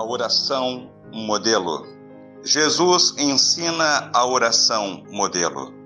oração modelo. Jesus ensina a oração modelo.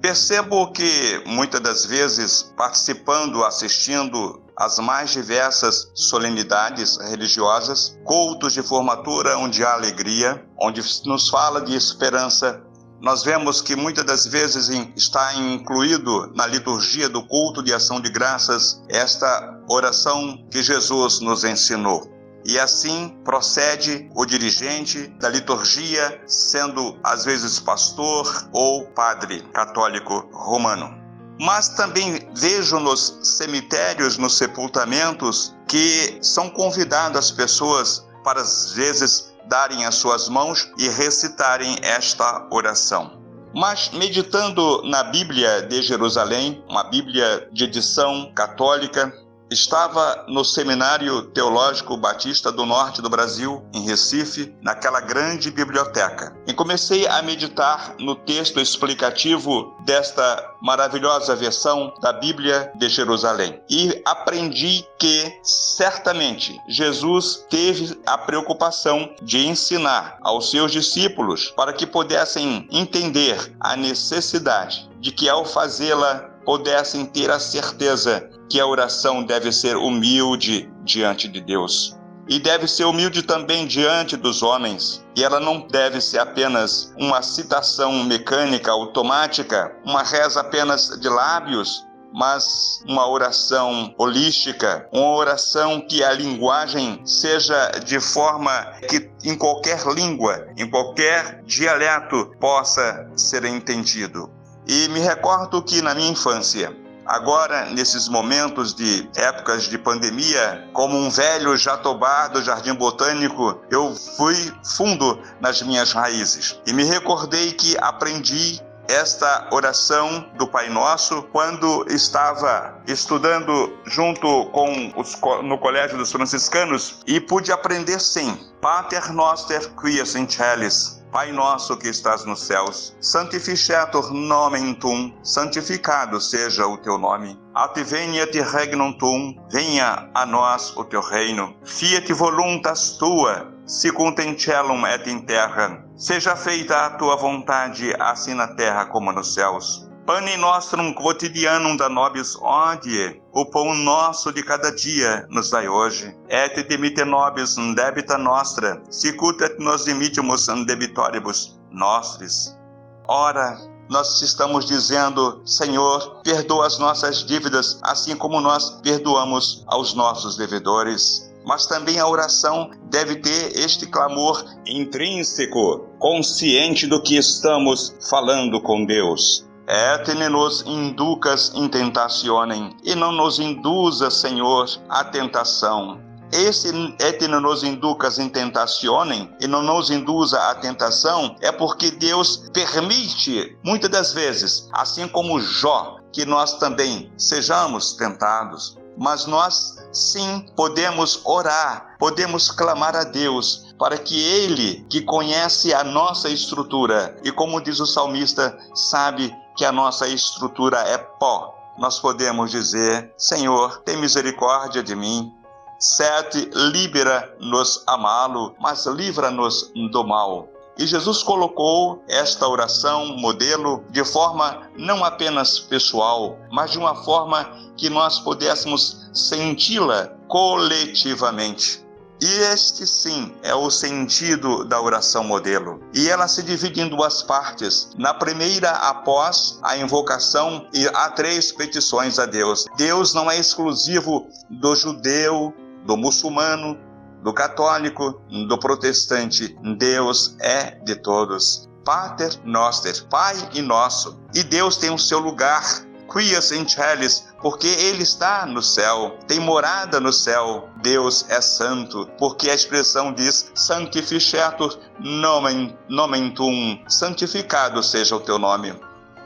Percebo que muitas das vezes, participando, assistindo às mais diversas solenidades religiosas, cultos de formatura onde há alegria, onde nos fala de esperança, nós vemos que muitas das vezes está incluído na liturgia do culto de ação de graças esta oração que Jesus nos ensinou. E assim procede o dirigente da liturgia, sendo às vezes pastor ou padre católico romano. Mas também vejo nos cemitérios, nos sepultamentos, que são convidadas as pessoas para às vezes darem as suas mãos e recitarem esta oração. Mas meditando na Bíblia de Jerusalém, uma Bíblia de edição católica, Estava no Seminário Teológico Batista do Norte do Brasil, em Recife, naquela grande biblioteca. E comecei a meditar no texto explicativo desta maravilhosa versão da Bíblia de Jerusalém. E aprendi que, certamente, Jesus teve a preocupação de ensinar aos seus discípulos para que pudessem entender a necessidade de que, ao fazê-la, pudessem ter a certeza que a oração deve ser humilde diante de Deus. E deve ser humilde também diante dos homens. E ela não deve ser apenas uma citação mecânica, automática, uma reza apenas de lábios, mas uma oração holística, uma oração que a linguagem seja de forma que em qualquer língua, em qualquer dialeto possa ser entendido. E me recordo que na minha infância, Agora, nesses momentos de épocas de pandemia, como um velho jatobá do Jardim Botânico, eu fui fundo nas minhas raízes e me recordei que aprendi esta oração do Pai Nosso quando estava estudando junto com os, no Colégio dos Franciscanos e pude aprender sim. Pater Noster quies in celis Pai nosso que estás nos céus, santificetur nomen tum, santificado seja o teu nome. Adveniat regnum tum, venha a nós o teu reino. Fiat voluntas tua, sicunt in celum et in terra. Seja feita a tua vontade, assim na terra como nos céus. Pane nostrum quotidianum da nobis odie, o pão nosso de cada dia nos dai hoje. Et dimite nobis debita nostra, sicut et nos dimitimus debitoribus nostris. Ora, nós estamos dizendo, Senhor, perdoa as nossas dívidas, assim como nós perdoamos aos nossos devedores. Mas também a oração deve ter este clamor intrínseco, consciente do que estamos falando com Deus et nos inducas in tentationem, e não nos induza, Senhor, a tentação. Esse et nos inducas in tentationem, e não nos induza a tentação, é porque Deus permite, muitas das vezes, assim como Jó, que nós também sejamos tentados. Mas nós sim podemos orar, podemos clamar a Deus para que Ele, que conhece a nossa estrutura e, como diz o salmista, sabe que a nossa estrutura é pó, nós podemos dizer: Senhor, tem misericórdia de mim. Sete, libera-nos amá-lo, mas livra-nos do mal. E Jesus colocou esta oração modelo de forma não apenas pessoal, mas de uma forma que nós pudéssemos senti-la coletivamente. E este sim é o sentido da oração modelo. E ela se divide em duas partes. Na primeira, após a invocação, há três petições a Deus. Deus não é exclusivo do judeu, do muçulmano, do católico, do protestante. Deus é de todos. Pater Noster, Pai e Nosso. E Deus tem o seu lugar quias in porque ele está no céu, tem morada no céu. Deus é santo, porque a expressão diz sanctificetur nomen, nomen tum, santificado seja o teu nome.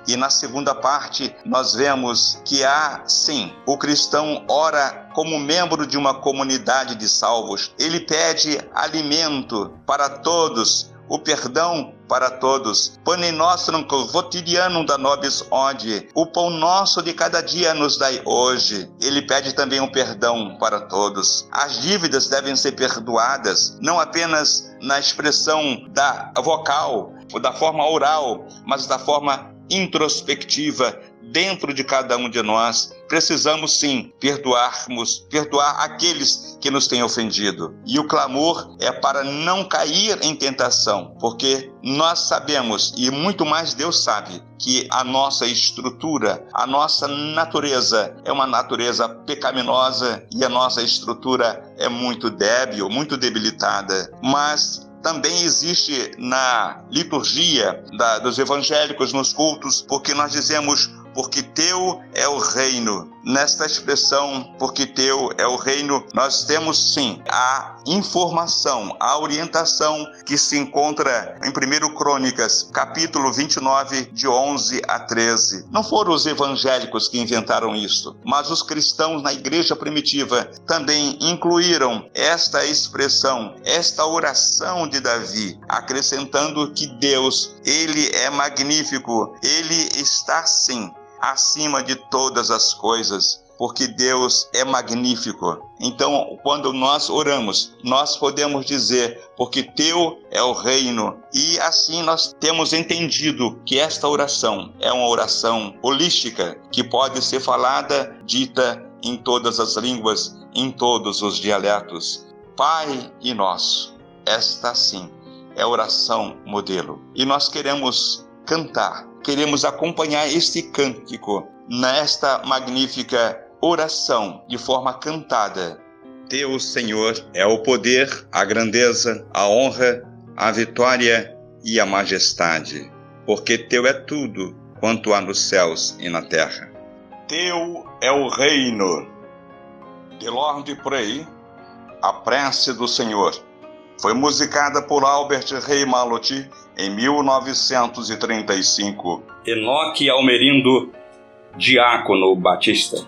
E na segunda parte, nós vemos que há, sim, o cristão ora como membro de uma comunidade de salvos. Ele pede alimento para todos, o perdão para todos. Pane nostrum quotidianum da nobis ode. O pão nosso de cada dia nos dai hoje. Ele pede também um perdão para todos. As dívidas devem ser perdoadas, não apenas na expressão da vocal, ou da forma oral, mas da forma introspectiva dentro de cada um de nós. Precisamos sim perdoarmos, perdoar aqueles que nos têm ofendido. E o clamor é para não cair em tentação, porque nós sabemos e muito mais Deus sabe que a nossa estrutura, a nossa natureza é uma natureza pecaminosa e a nossa estrutura é muito débil, muito debilitada. Mas também existe na liturgia da, dos evangélicos, nos cultos, porque nós dizemos porque teu é o reino. Nesta expressão, porque teu é o reino, nós temos sim a informação, a orientação que se encontra em 1 Crônicas, capítulo 29, de 11 a 13. Não foram os evangélicos que inventaram isto, mas os cristãos na igreja primitiva também incluíram esta expressão, esta oração de Davi, acrescentando que Deus, ele é magnífico, ele está sim acima de todas as coisas, porque Deus é magnífico. Então, quando nós oramos, nós podemos dizer, porque teu é o reino. E assim nós temos entendido que esta oração é uma oração holística, que pode ser falada, dita em todas as línguas, em todos os dialetos. Pai e nosso, esta sim é oração modelo. E nós queremos cantar queremos acompanhar este cântico nesta magnífica oração de forma cantada. Teu, Senhor, é o poder, a grandeza, a honra, a vitória e a majestade, porque teu é tudo quanto há nos céus e na terra. Teu é o reino. De Lord Prey, a prece do Senhor. Foi musicada por Albert Rey Maloti em 1935. Enoque Almerindo, Diácono Batista.